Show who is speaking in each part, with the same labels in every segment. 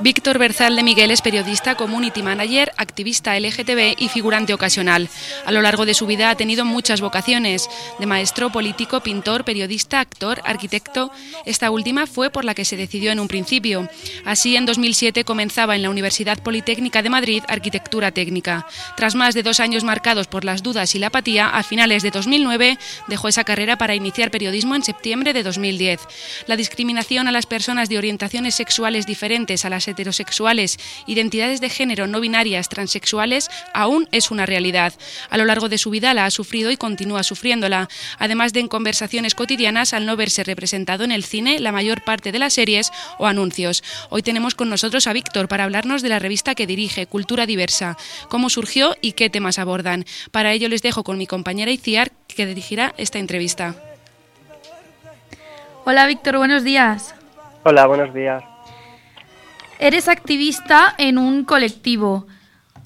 Speaker 1: Víctor Berzal de Miguel es periodista, community manager, activista LGTB y figurante ocasional. A lo largo de su vida ha tenido muchas vocaciones, de maestro, político, pintor, periodista, actor, arquitecto. Esta última fue por la que se decidió en un principio. Así, en 2007 comenzaba en la Universidad Politécnica de Madrid Arquitectura Técnica. Tras más de dos años marcados por las dudas y la apatía, a finales de 2009 dejó esa carrera para iniciar periodismo en septiembre de 2010. La discriminación a las personas de orientaciones sexuales diferentes a las heterosexuales, identidades de género no binarias, transexuales, aún es una realidad. A lo largo de su vida la ha sufrido y continúa sufriéndola, además de en conversaciones cotidianas al no verse representado en el cine la mayor parte de las series o anuncios. Hoy tenemos con nosotros a Víctor para hablarnos de la revista que dirige, Cultura Diversa, cómo surgió y qué temas abordan. Para ello les dejo con mi compañera Iciar, que dirigirá esta entrevista.
Speaker 2: Hola Víctor, buenos días.
Speaker 3: Hola, buenos días.
Speaker 2: Eres activista en un colectivo.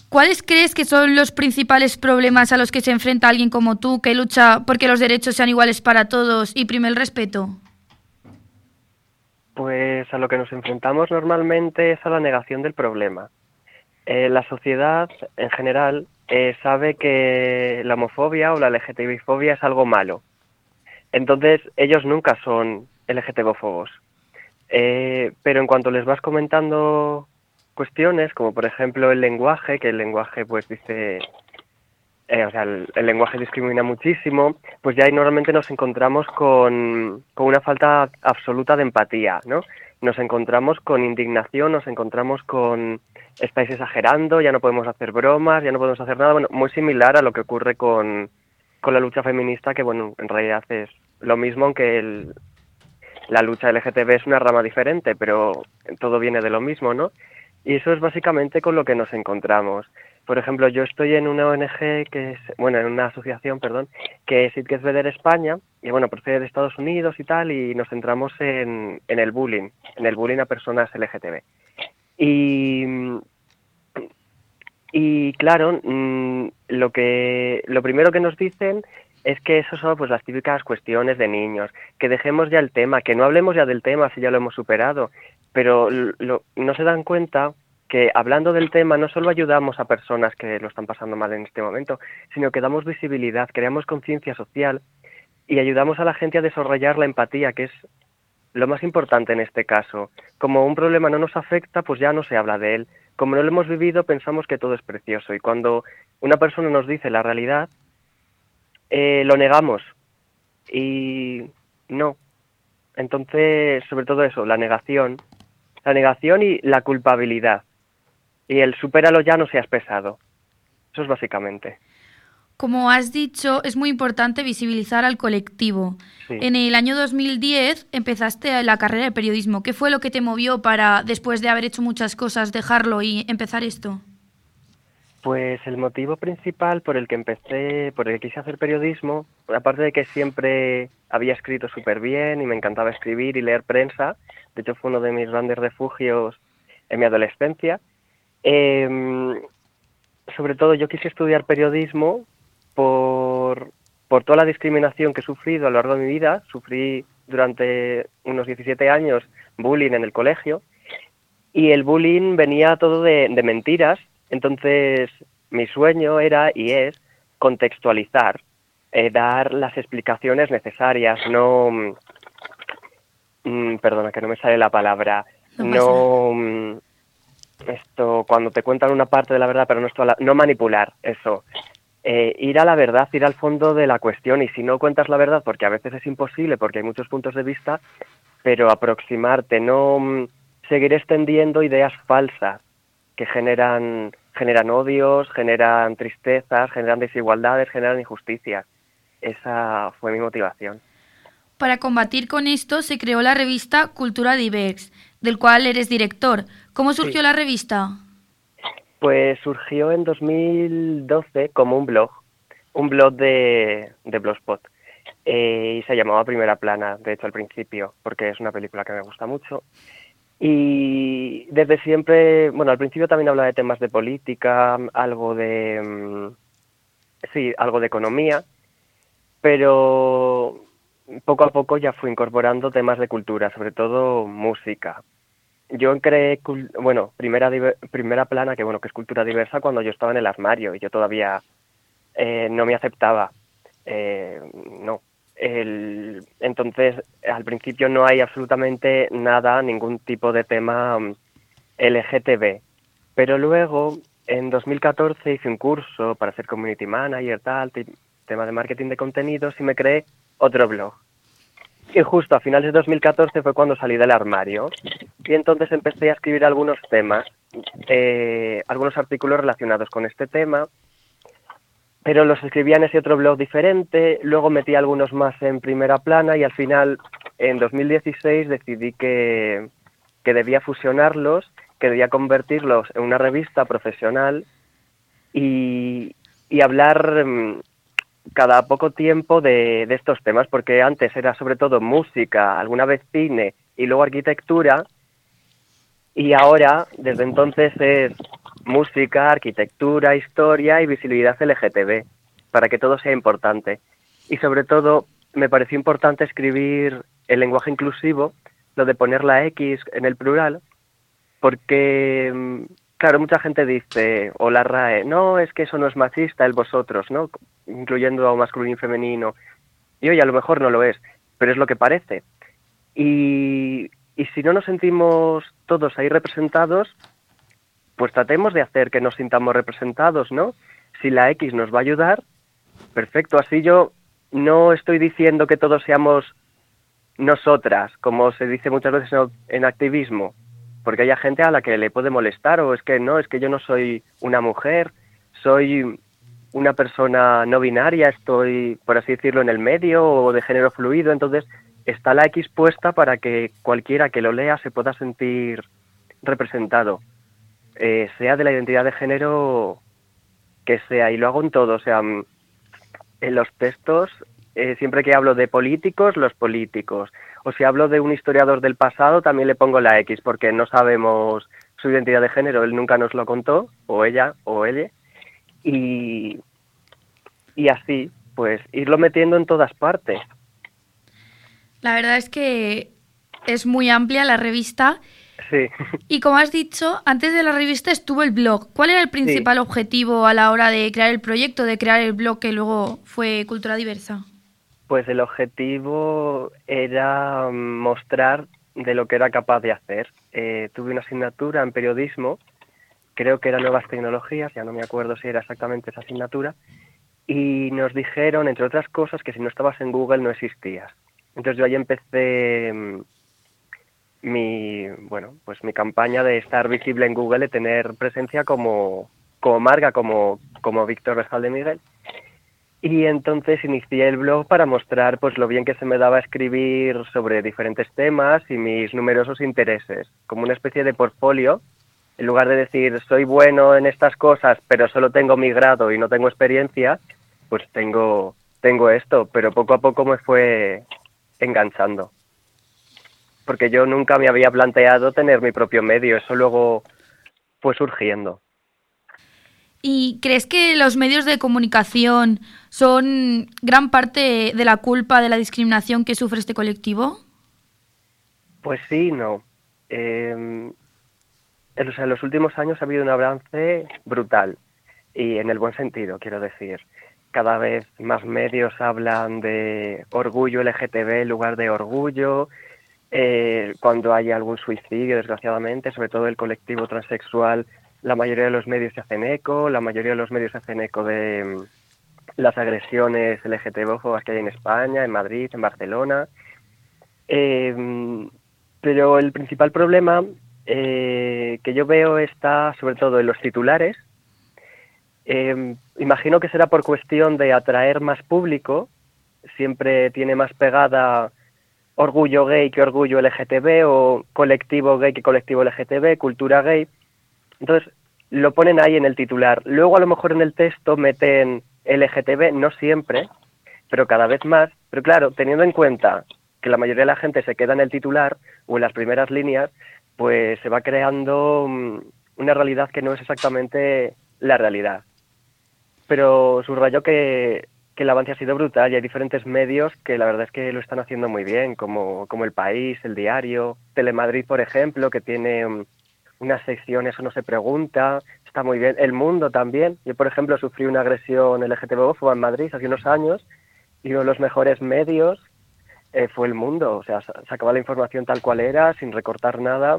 Speaker 2: ¿Cuáles crees que son los principales problemas a los que se enfrenta alguien como tú que lucha porque los derechos sean iguales para todos y prime el respeto?
Speaker 3: Pues a lo que nos enfrentamos normalmente es a la negación del problema. Eh, la sociedad en general eh, sabe que la homofobia o la LGTBI-fobia es algo malo. Entonces ellos nunca son LGTBófobos. Eh, pero en cuanto les vas comentando cuestiones, como por ejemplo el lenguaje, que el lenguaje pues dice, eh, o sea, el, lenguaje discrimina muchísimo, pues ya ahí normalmente nos encontramos con, con una falta absoluta de empatía, ¿no? Nos encontramos con indignación, nos encontramos con estáis exagerando, ya no podemos hacer bromas, ya no podemos hacer nada, bueno, muy similar a lo que ocurre con, con la lucha feminista, que bueno, en realidad es lo mismo, aunque el, la lucha LGTB es una rama diferente, pero todo viene de lo mismo, ¿no? Y eso es básicamente con lo que nos encontramos. Por ejemplo, yo estoy en una ONG que es, bueno, en una asociación, perdón, que es It España, y bueno, procede de Estados Unidos y tal, y nos centramos en, en el bullying, en el bullying a personas LGTB. Y, y claro, mm, lo que, lo primero que nos dicen es que eso son pues las típicas cuestiones de niños, que dejemos ya el tema, que no hablemos ya del tema si ya lo hemos superado, pero no se dan cuenta que hablando del tema no solo ayudamos a personas que lo están pasando mal en este momento, sino que damos visibilidad, creamos conciencia social y ayudamos a la gente a desarrollar la empatía, que es lo más importante en este caso. Como un problema no nos afecta, pues ya no se habla de él. Como no lo hemos vivido, pensamos que todo es precioso y cuando una persona nos dice la realidad, eh, lo negamos y no. Entonces, sobre todo eso, la negación, la negación y la culpabilidad. Y el supéralo ya no seas pesado. Eso es básicamente.
Speaker 2: Como has dicho, es muy importante visibilizar al colectivo. En el año 2010 empezaste la carrera de periodismo. ¿Qué fue lo que te movió para, después de haber hecho muchas cosas, dejarlo y empezar esto?
Speaker 3: Pues el motivo principal por el que empecé, por el que quise hacer periodismo, aparte de que siempre había escrito súper bien y me encantaba escribir y leer prensa, de hecho fue uno de mis grandes refugios en mi adolescencia, em, sobre todo yo quise estudiar periodismo por, por toda la discriminación que he sufrido a lo largo de mi vida. Sufrí durante unos 17 años bullying en el colegio y el bullying venía todo de mentiras entonces, mi sueño era y es contextualizar, eh, dar las explicaciones necesarias, no... Mm, mm, perdona, que no me sale la palabra. No... Mm, esto, cuando te cuentan una parte de la verdad, pero no, esto, no manipular, eso. Eh, ir a la verdad, ir al fondo de la cuestión y si no cuentas la verdad, porque a veces es imposible, porque hay muchos puntos de vista, pero aproximarte, no seguir extendiendo ideas falsas que generan, generan odios, generan tristezas, generan desigualdades, generan injusticias. Esa fue mi motivación.
Speaker 2: Para combatir con esto se creó la revista Cultura Diverse, del cual eres director. ¿Cómo surgió la revista?
Speaker 3: Pues surgió en 2012 como un blog, un blog de, de Blogspot. Eh, y se llamaba Primera Plana, de hecho al principio, porque es una película que me gusta mucho. Y desde siempre, bueno, al principio también hablaba de temas de política, algo de, mm, sí, algo de economía, pero poco a poco ya fui incorporando temas de cultura, sobre todo música. yo creé, bueno, primera, primera plana, que bueno, que es cultura diversa, cuando yo estaba en el armario y yo todavía eh, no me aceptaba. Eh, no. Entonces, al principio no hay absolutamente nada, ningún tipo de tema mm, LGTB. Pero luego, en 2014, hice un curso para ser community manager, tal, tema de marketing de contenidos, y me creé otro blog y justo a finales de 2014 fue cuando salí del armario y entonces empecé a escribir algunos temas, eh, algunos artículos relacionados con este tema, pero los escribía en ese otro blog diferente, luego metí algunos más en primera plana y al final en 2016 decidí que, que debía fusionarlos, que debía convertirlos en una revista profesional y, y hablar mm, cada poco tiempo de, estos temas, porque antes era sobre todo música, alguna vez cine y luego arquitectura, y ahora, desde entonces, es música, arquitectura, historia y visibilidad LGTB, para que todo sea importante. Y sobre todo, me pareció importante escribir el lenguaje inclusivo, lo de poner la X en el plural, porque mm, Claro, mucha gente dice, o la RAE, no, es que eso no es machista, el vosotros, ¿no? Incluyendo a masculino y femenino. Y oye, a lo mejor no lo es, pero es lo que parece. Y, y si no nos sentimos todos ahí representados, pues tratemos de hacer que nos sintamos representados, ¿no? Si la X nos va a ayudar, perfecto. Así yo no estoy diciendo que todos seamos nosotras, como se dice muchas veces en activismo, porque hay gente a la que le puede molestar o es que no, es que yo no soy una mujer, soy una persona no binaria, estoy, por así decirlo, en el medio o de género fluido, entonces está la X puesta para que cualquiera que lo lea se pueda sentir representado, eh, sea de la identidad de género que sea, y lo hago en todo, o sea, en los textos, eh, siempre que hablo de políticos, los políticos, o si hablo de un historiador del pasado, también le pongo la X, porque no sabemos su identidad de género, él nunca nos lo contó, o ella, o ella, y, y así, pues irlo metiendo en todas partes.
Speaker 2: La verdad es que es muy amplia la revista.
Speaker 3: Sí.
Speaker 2: Y como has dicho, antes de la revista estuvo el blog. ¿Cuál era el principal objetivo a la hora de crear el proyecto, de crear el blog que luego fue Cultura Diversa?
Speaker 3: Pues el objetivo era mostrar de lo que era capaz de hacer. Eh, tuve una asignatura en periodismo, creo que era nuevas tecnologías, ya no me acuerdo si era exactamente esa asignatura, y nos dijeron, entre otras cosas, que si no estabas en Google no existías. Entonces yo ahí empecé mm, mi, bueno, pues mi campaña de estar visible en Google, de tener presencia como, como marca, como, como Víctor Bejal de Miguel. Y entonces inicié el blog para mostrar pues lo bien que se me daba escribir sobre diferentes temas y mis numerosos intereses, como una especie de portfolio. En lugar de decir soy bueno en estas cosas, pero solo tengo mi grado y no tengo experiencia, pues tengo tengo esto, pero poco a poco me fue enganchando. Porque yo nunca me había planteado tener mi propio medio, eso luego fue surgiendo.
Speaker 2: ¿Y crees que los medios de comunicación son gran parte de la culpa de la discriminación que sufre este colectivo?
Speaker 3: Pues sí, no. Eh, en los últimos años ha habido un avance brutal y en el buen sentido, quiero decir. Cada vez más medios hablan de orgullo LGTB en lugar de orgullo. Eh, cuando hay algún suicidio, desgraciadamente, sobre todo el colectivo transexual, la mayoría de los medios se hacen eco, la mayoría de los medios se hacen eco de mm, las agresiones LGTB que hay en España, en Madrid, en Barcelona. Em, pero el principal problema eh, que yo veo está sobre todo en los titulares. Em, imagino que será por cuestión de atraer más público. Siempre tiene más pegada orgullo gay que orgullo LGTB o colectivo gay que colectivo LGTB, cultura gay. Entonces, lo ponen ahí en el titular. Luego, a lo mejor en el texto meten LGTB, no siempre, pero cada vez más. Pero claro, teniendo en cuenta que la mayoría de la gente se queda en el titular o en las primeras líneas, pues se va creando mm, una realidad que no es exactamente la realidad. Pero subrayo que, que el avance ha sido brutal y hay diferentes medios que la verdad es que lo están haciendo muy bien, como, como El País, El Diario, Telemadrid, por ejemplo, que tiene um, unas secciones, no se pregunta, está muy bien. El Mundo también. Yo, por ejemplo, sufrí una agresión LGTB en Madrid hace unos años y uno de los mejores medios eh, fue El Mundo. O sea, sacaba la información tal cual era, sin recortar nada.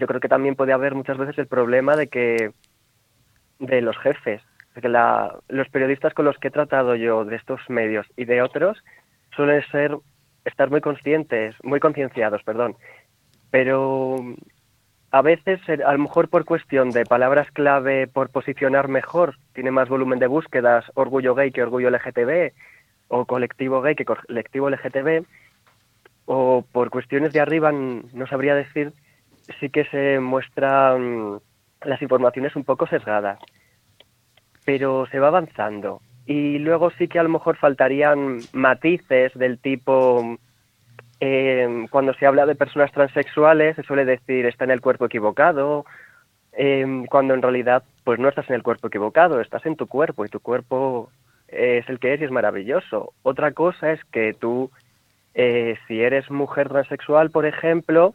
Speaker 3: Yo creo que también puede haber muchas veces el problema de que de los jefes, porque la, los periodistas con los que he tratado yo de estos medios y de otros suelen ser estar muy conscientes, muy concienciados, perdón, pero a veces, a lo mejor por cuestión de palabras clave, por posicionar mejor, tiene más volumen de búsquedas orgullo gay que orgullo LGTB, o colectivo gay que colectivo LGTB, o por cuestiones de arriba, no sabría decir, sí que se muestran las informaciones un poco sesgadas. Pero se va avanzando. Y luego sí que a lo mejor faltarían matices del tipo eh, cuando se habla de personas transexuales se suele decir está en el cuerpo equivocado, eh, cuando en realidad pues no estás en el cuerpo equivocado, estás en tu cuerpo y tu cuerpo es el que es y es maravilloso. Otra cosa es que tú, eh, si eres mujer transexual, por ejemplo,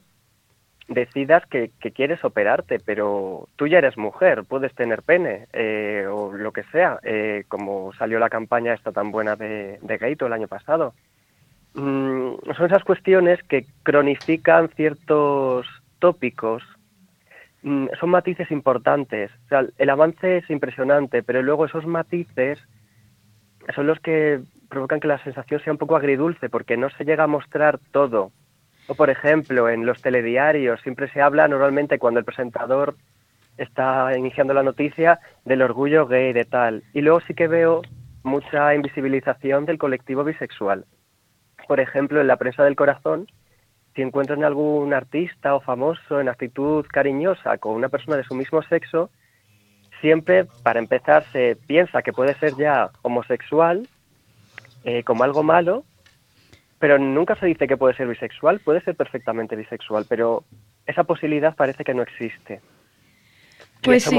Speaker 3: decidas que, quieres operarte, pero tú ya eres mujer, puedes tener pene o lo que sea, como salió la campaña esta tan buena de, de Gaito el año pasado. Mm, son esas cuestiones que cronifican ciertos tópicos. Mm, son matices importantes. El avance es impresionante, pero luego esos matices son los que provocan que la sensación sea un poco agridulce, porque no se llega a mostrar todo. O, por ejemplo, en los telediarios siempre se habla normalmente cuando el presentador está iniciando la noticia del orgullo gay, de tal. Y luego sí que veo mucha invisibilización del colectivo bisexual por ejemplo, en la prensa del corazón, si encuentran algún artista o famoso en actitud cariñosa con una persona de su mismo sexo, siempre, para empezar, se piensa que puede ser ya homosexual eh, como algo malo, pero nunca se dice que puede ser bisexual, puede ser perfectamente bisexual, pero esa posibilidad parece que no existe.
Speaker 2: Pues sí,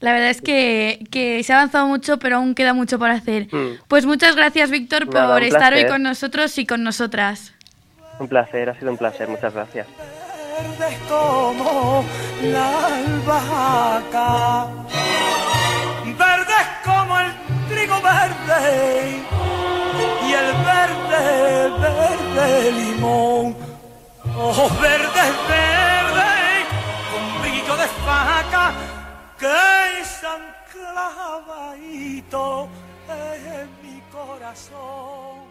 Speaker 2: la verdad es que, se ha avanzado mucho, pero aún queda mucho por hacer. Mm. Pues muchas gracias, Víctor, por estar hoy con nosotros y con nosotras.
Speaker 3: Un placer, ha sido un placer, muchas gracias.
Speaker 4: Verdes como la albahaca, verdes como el trigo verde el verde, verde limón. Oh, verdes, verde, con brillo de faca que San clavadito en mi corazón.